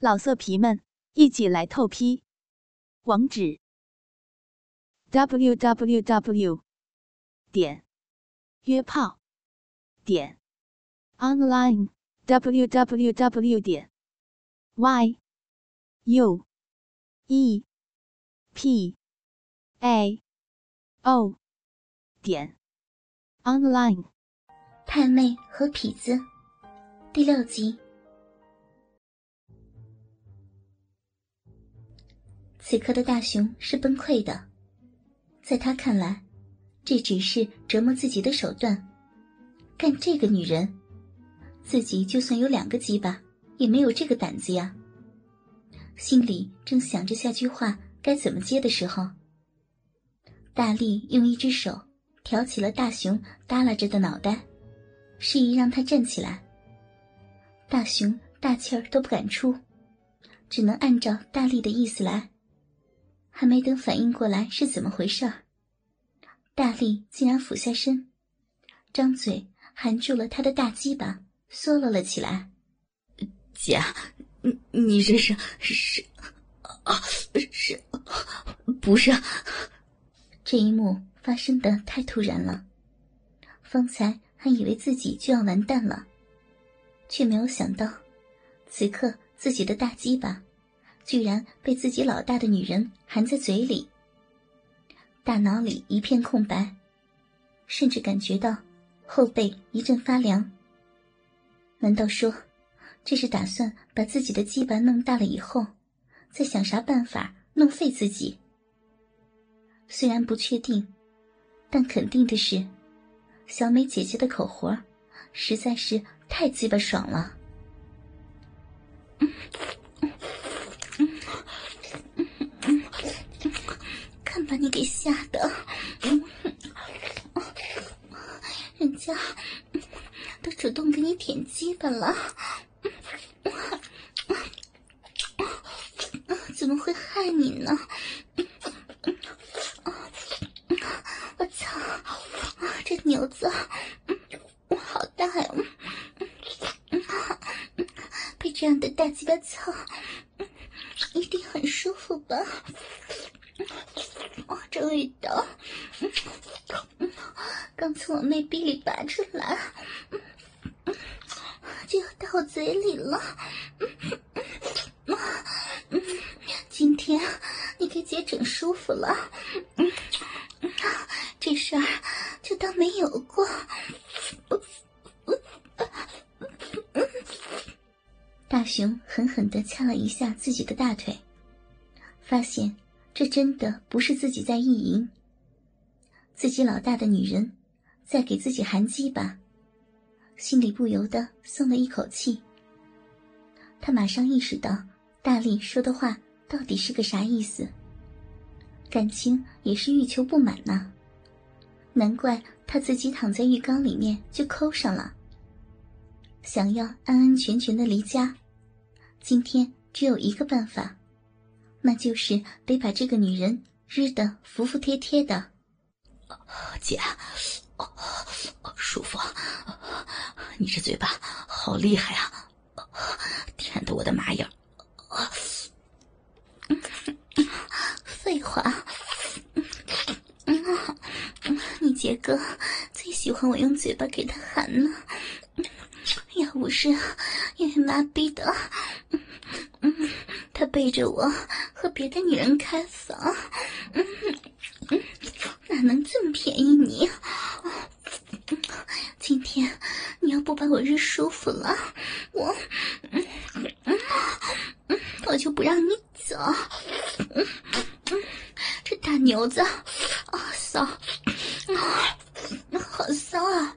老色皮们，一起来透批！网址：w w w 点约炮点 online w w w 点 y u e p a o 点 online。太妹和痞子第六集。此刻的大雄是崩溃的，在他看来，这只是折磨自己的手段。干这个女人，自己就算有两个鸡巴，也没有这个胆子呀。心里正想着下句话该怎么接的时候，大力用一只手挑起了大雄耷拉着的脑袋，示意让他站起来。大雄大气儿都不敢出，只能按照大力的意思来。还没等反应过来是怎么回事儿，大力竟然俯下身，张嘴含住了他的大鸡巴，缩了了起来。姐，你你这是是啊是，不是？这一幕发生的太突然了，方才还以为自己就要完蛋了，却没有想到，此刻自己的大鸡巴。居然被自己老大的女人含在嘴里，大脑里一片空白，甚至感觉到后背一阵发凉。难道说，这是打算把自己的鸡巴弄大了以后，再想啥办法弄废自己？虽然不确定，但肯定的是，小美姐姐的口活实在是太鸡巴爽了。把你给吓的，人家都主动给你舔鸡巴了，怎么会害你呢？我操，这牛子好大呀！被这样的大鸡巴操，一定很舒服吧？这味道，刚从我妹逼里拔出来，就要到我嘴里了。今天你给姐整舒服了，这事儿就当没有过。大熊狠狠的掐了一下自己的大腿，发现。这真的不是自己在意淫，自己老大的女人在给自己含鸡吧，心里不由得松了一口气。他马上意识到大力说的话到底是个啥意思，感情也是欲求不满呐，难怪他自己躺在浴缸里面就抠上了。想要安安全全的离家，今天只有一个办法。那就是得把这个女人日得服服帖帖的，姐，舒服，你这嘴巴好厉害啊，舔得我的麻痒。废话，你杰哥最喜欢我用嘴巴给他含了，要不是因为妈逼的。他背着我和别的女人开房，嗯哪能这么便宜你？今天你要不把我日舒服了，我我就不让你走。这大牛子，啊骚，好骚啊！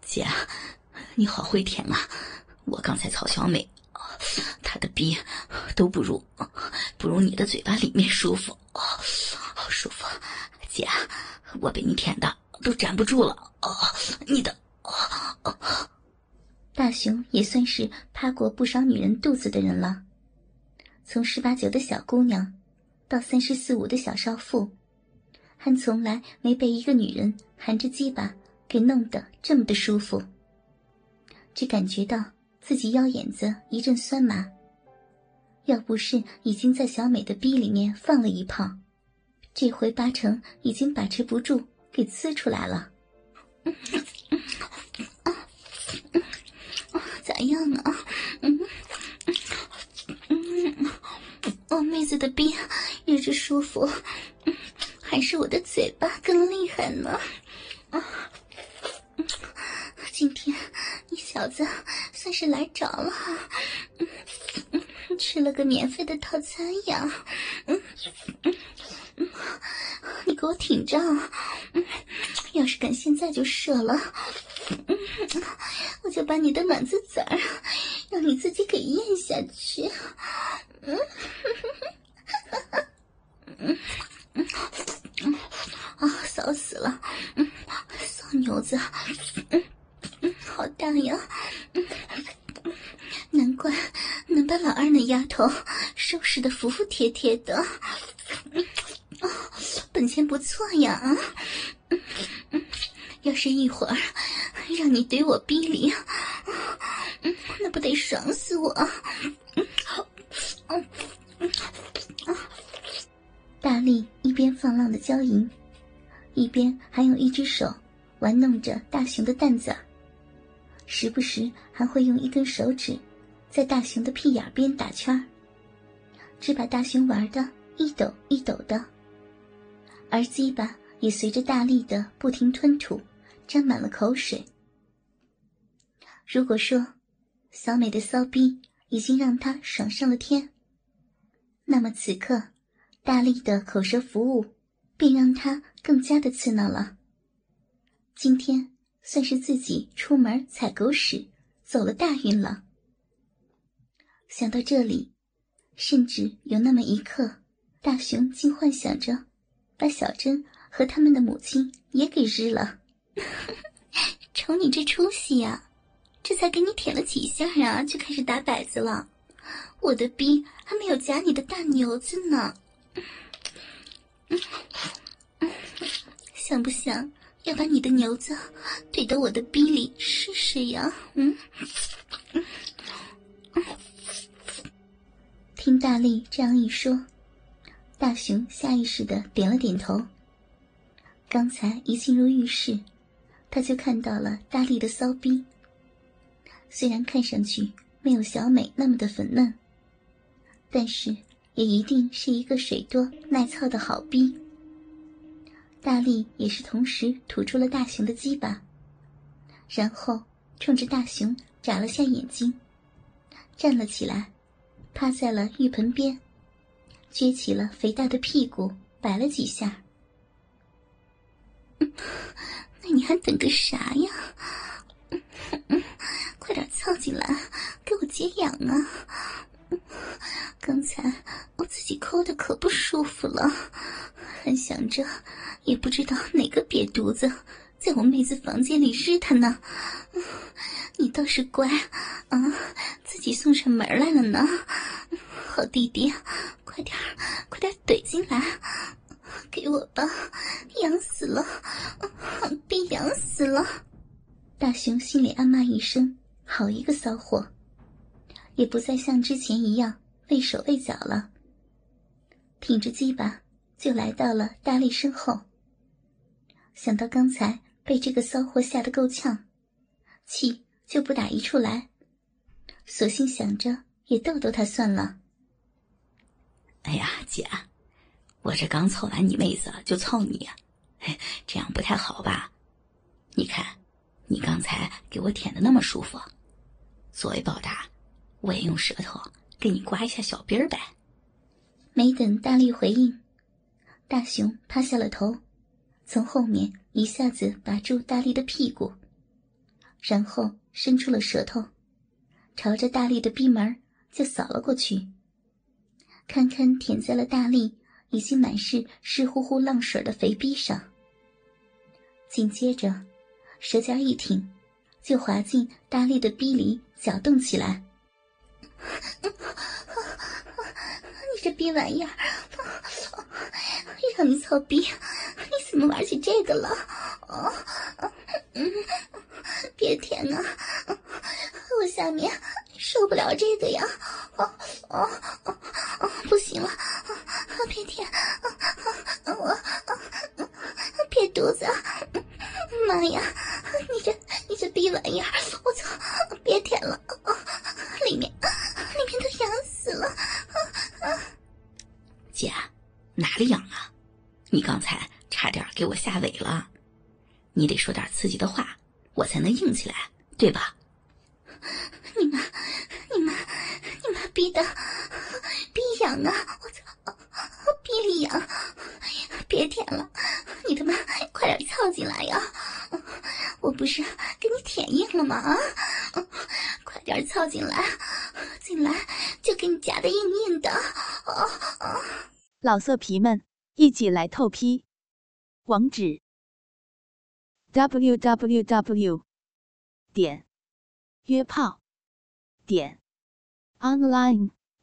姐，你好会舔啊！我刚才曹小美。他的逼都不如不如你的嘴巴里面舒服，好舒服，姐，我被你舔的都站不住了。哦，你的，大雄也算是趴过不少女人肚子的人了，从十八九的小姑娘，到三十四五的小少妇，还从来没被一个女人含着鸡巴给弄得这么的舒服，只感觉到。自己腰眼子一阵酸麻。要不是已经在小美的逼里面放了一炮，这回八成已经把持不住，给呲出来了。咋样啊？嗯嗯，我妹子的逼一直舒服，还是我的嘴巴更厉害呢？今天你小子算是来着了。吃了个免费的套餐呀！嗯嗯，你给我挺着，嗯，要是敢现在就射了，嗯，我就把你的卵子籽儿让你自己给咽下去。嗯，嗯嗯嗯，啊，骚死了！嗯，骚牛子，嗯嗯，好大呀！嗯。难怪把老二那丫头收拾的服服帖帖的，本钱不错呀啊！要是一会儿让你怼我逼里，那不得爽死我！大力一边放浪的娇吟，一边还用一只手玩弄着大熊的蛋子，时不时还会用一根手指。在大熊的屁眼边打圈只把大熊玩的一抖一抖的，而鸡巴也随着大力的不停吞吐，沾满了口水。如果说小美的骚逼已经让他爽上了天，那么此刻大力的口舌服务便让他更加的刺挠了。今天算是自己出门踩狗屎，走了大运了。想到这里，甚至有那么一刻，大雄竟幻想着把小珍和他们的母亲也给日了。瞅你这出息呀！这才给你舔了几下啊，就开始打摆子了。我的逼还没有夹你的大牛子呢。想不想要把你的牛子怼到我的逼里试试呀？嗯。听大力这样一说，大雄下意识的点了点头。刚才一进入浴室，他就看到了大力的骚逼。虽然看上去没有小美那么的粉嫩，但是也一定是一个水多耐操的好逼。大力也是同时吐出了大雄的鸡巴，然后冲着大雄眨了下眼睛，站了起来。趴在了浴盆边，撅起了肥大的屁股，摆了几下。那你还等个啥呀？快点凑进来，给我解痒啊！刚才我自己抠的可不舒服了，还想着，也不知道哪个瘪犊子在我妹子房间里日他呢。你倒是乖，啊，自己送上门来了呢。好弟弟，快点快点怼进来，给我吧，痒死了，被痒死了。大熊心里暗骂一声：“好一个骚货！”也不再像之前一样畏手畏脚了，挺着鸡巴就来到了大力身后。想到刚才被这个骚货吓得够呛，气。就不打一处来，索性想着也逗逗他算了。哎呀，姐，我这刚凑完你妹子就凑你呀，这样不太好吧？你看，你刚才给我舔的那么舒服，作为报答，我也用舌头给你刮一下小辫儿呗。没等大力回应，大熊趴下了头，从后面一下子把住大力的屁股，然后。伸出了舌头，朝着大力的逼门就扫了过去，堪堪舔在了大力已经满是湿乎乎浪水的肥逼上。紧接着，舌尖一挺，就滑进大力的逼里搅动起来。你这逼玩意儿，让你操逼，你怎么玩起这个了？啊，别舔啊！我下面受不了这个呀！哦哦哦哦，不行了，别舔，我别肚子，妈呀！你这你这逼玩意儿，我操！别舔了，里面里面都痒死了。姐，哪里痒啊？你刚才差点给我吓萎了，你得说点刺激的话，我才能硬起来，对吧？你妈，你妈，你妈逼的，逼痒啊！我操，逼里痒！别舔了，你他妈快点操进来呀！我不是给你舔硬了吗？啊，快点操进来，进来就给你夹的硬硬的。老色皮们，一起来透批，网址：w w w. 点约炮点 online